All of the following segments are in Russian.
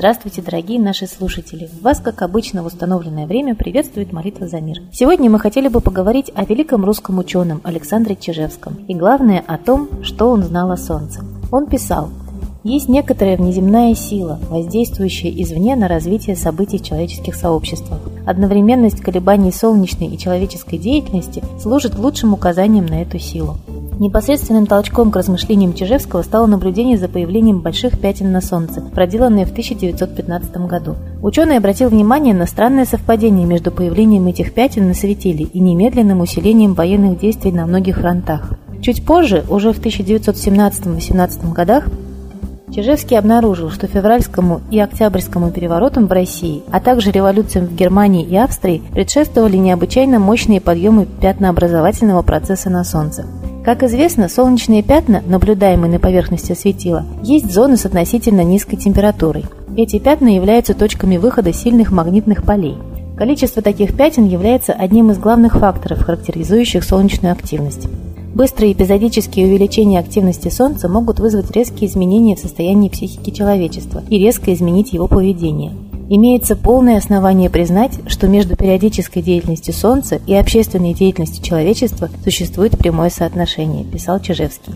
Здравствуйте, дорогие наши слушатели! Вас, как обычно, в установленное время приветствует молитва за мир. Сегодня мы хотели бы поговорить о великом русском ученом Александре Чижевском и, главное, о том, что он знал о Солнце. Он писал, есть некоторая внеземная сила, воздействующая извне на развитие событий в человеческих сообществах. Одновременность колебаний солнечной и человеческой деятельности служит лучшим указанием на эту силу. Непосредственным толчком к размышлениям Чижевского стало наблюдение за появлением больших пятен на Солнце, проделанное в 1915 году. Ученый обратил внимание на странное совпадение между появлением этих пятен на светиле и немедленным усилением военных действий на многих фронтах. Чуть позже, уже в 1917-18 годах, Чижевский обнаружил, что февральскому и октябрьскому переворотам в России, а также революциям в Германии и Австрии предшествовали необычайно мощные подъемы пятнообразовательного процесса на Солнце. Как известно, солнечные пятна, наблюдаемые на поверхности светила, есть зоны с относительно низкой температурой. Эти пятна являются точками выхода сильных магнитных полей. Количество таких пятен является одним из главных факторов, характеризующих солнечную активность. Быстрые эпизодические увеличения активности Солнца могут вызвать резкие изменения в состоянии психики человечества и резко изменить его поведение – Имеется полное основание признать, что между периодической деятельностью Солнца и общественной деятельностью человечества существует прямое соотношение, писал Чижевский.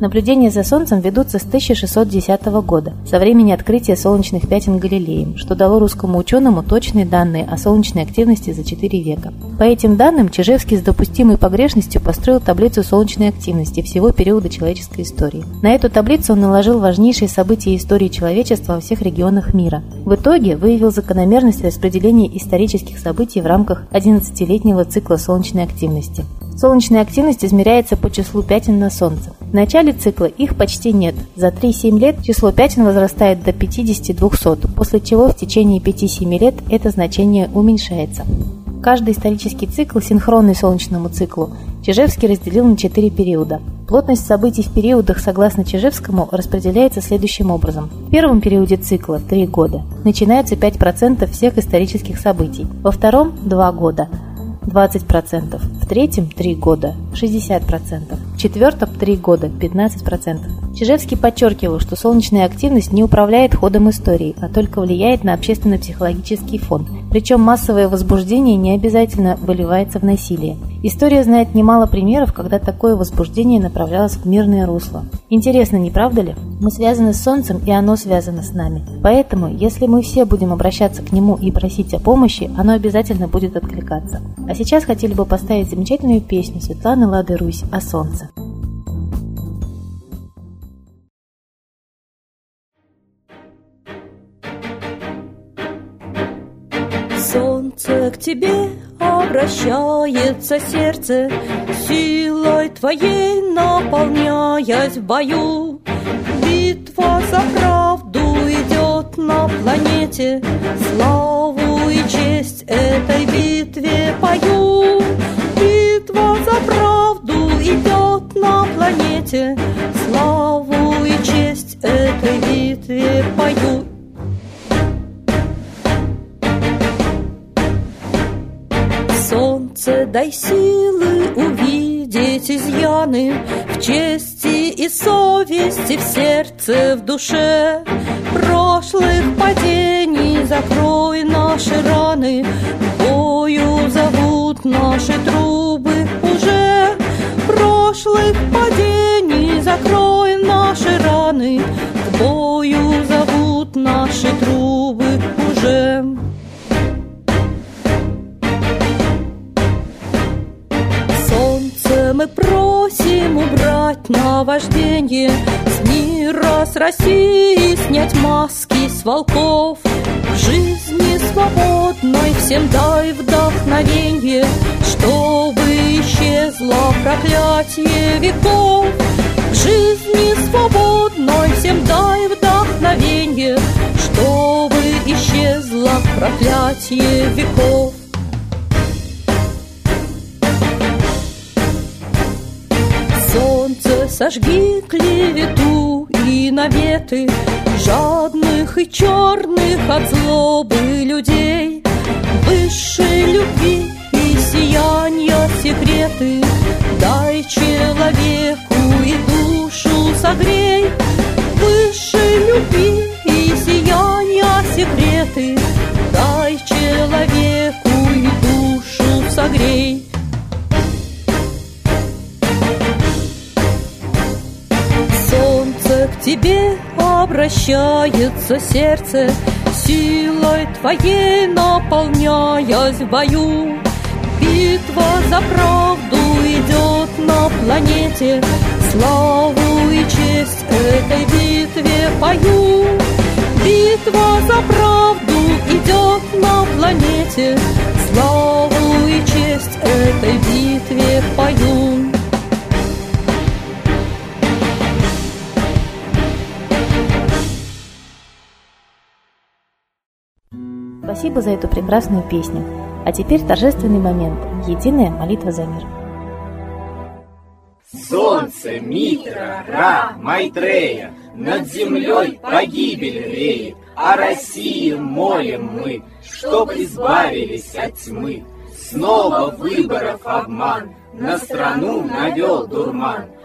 Наблюдения за Солнцем ведутся с 1610 года, со времени открытия солнечных пятен Галилеем, что дало русскому ученому точные данные о солнечной активности за 4 века. По этим данным Чижевский с допустимой погрешностью построил таблицу солнечной активности всего периода человеческой истории. На эту таблицу он наложил важнейшие события истории человечества во всех регионах мира. В итоге выявил закономерность распределения исторических событий в рамках 11-летнего цикла солнечной активности. Солнечная активность измеряется по числу пятен на Солнце. В начале цикла их почти нет. За 3-7 лет число пятен возрастает до 50-200, после чего в течение 5-7 лет это значение уменьшается. Каждый исторический цикл, синхронный солнечному циклу, Чижевский разделил на четыре периода. Плотность событий в периодах, согласно Чижевскому, распределяется следующим образом. В первом периоде цикла, 3 года, начинается 5% всех исторических событий. Во втором – 2 года, 20%, в третьем – 3 года, 60%, в четвертом – 3 года, 15%. Чижевский подчеркивал, что солнечная активность не управляет ходом истории, а только влияет на общественно-психологический фон, причем массовое возбуждение не обязательно выливается в насилие. История знает немало примеров, когда такое возбуждение направлялось в мирное русло. Интересно, не правда ли? Мы связаны с Солнцем, и оно связано с нами. Поэтому, если мы все будем обращаться к нему и просить о помощи, оно обязательно будет откликаться. А сейчас хотели бы поставить замечательную песню Светланы Лады Русь о Солнце. Солнце к тебе обращается сердце, Силой твоей наполняясь в бою. Битва за правду идет на планете, Славу и честь этой битве пою. Битва за правду идет на планете, Славу и честь этой битве пою. Солнце, дай силы увидеть изъяны В чести и совести, в сердце, в душе. Прошлых падений закрой наши раны Бою зовут наши трубы уже. Прошлых падений закрой наши раны К бою зовут наши трубы уже мы просим убрать наваждение С мира, с России снять маски с волков. В жизни свободной всем дай вдохновение Чтобы исчезло проклятие веков. В жизни свободной всем дай вдохновение Чтобы исчезло проклятие веков сожги клевету и наветы Жадных и черных от злобы людей. Высшей любви и сияния секреты Дай человеку и душу согрей. Высшей любви тебе обращается сердце, Силой твоей наполняясь в бою. Битва за правду идет на планете, Славу и честь этой битве пою. Битва за правду идет на планете, Славу и честь этой битве пою. Спасибо за эту прекрасную песню. А теперь торжественный момент – единая молитва за мир. Солнце, Митра, Ра, Майтрея, Над землей погибель реет, О России молим мы, Чтоб избавились от тьмы. Снова выборов обман, На страну навел дурман.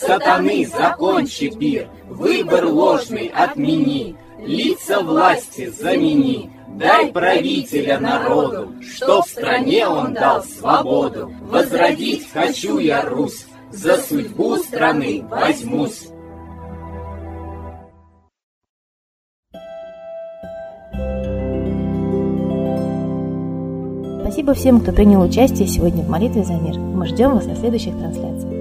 Сатаны, закончи пир, Выбор ложный отмени, Лица власти замени, Дай правителя народу, Что в стране он дал свободу. Возродить хочу я Русь, За судьбу страны возьмусь. Спасибо всем, кто принял участие сегодня в молитве за мир. Мы ждем вас на следующих трансляциях.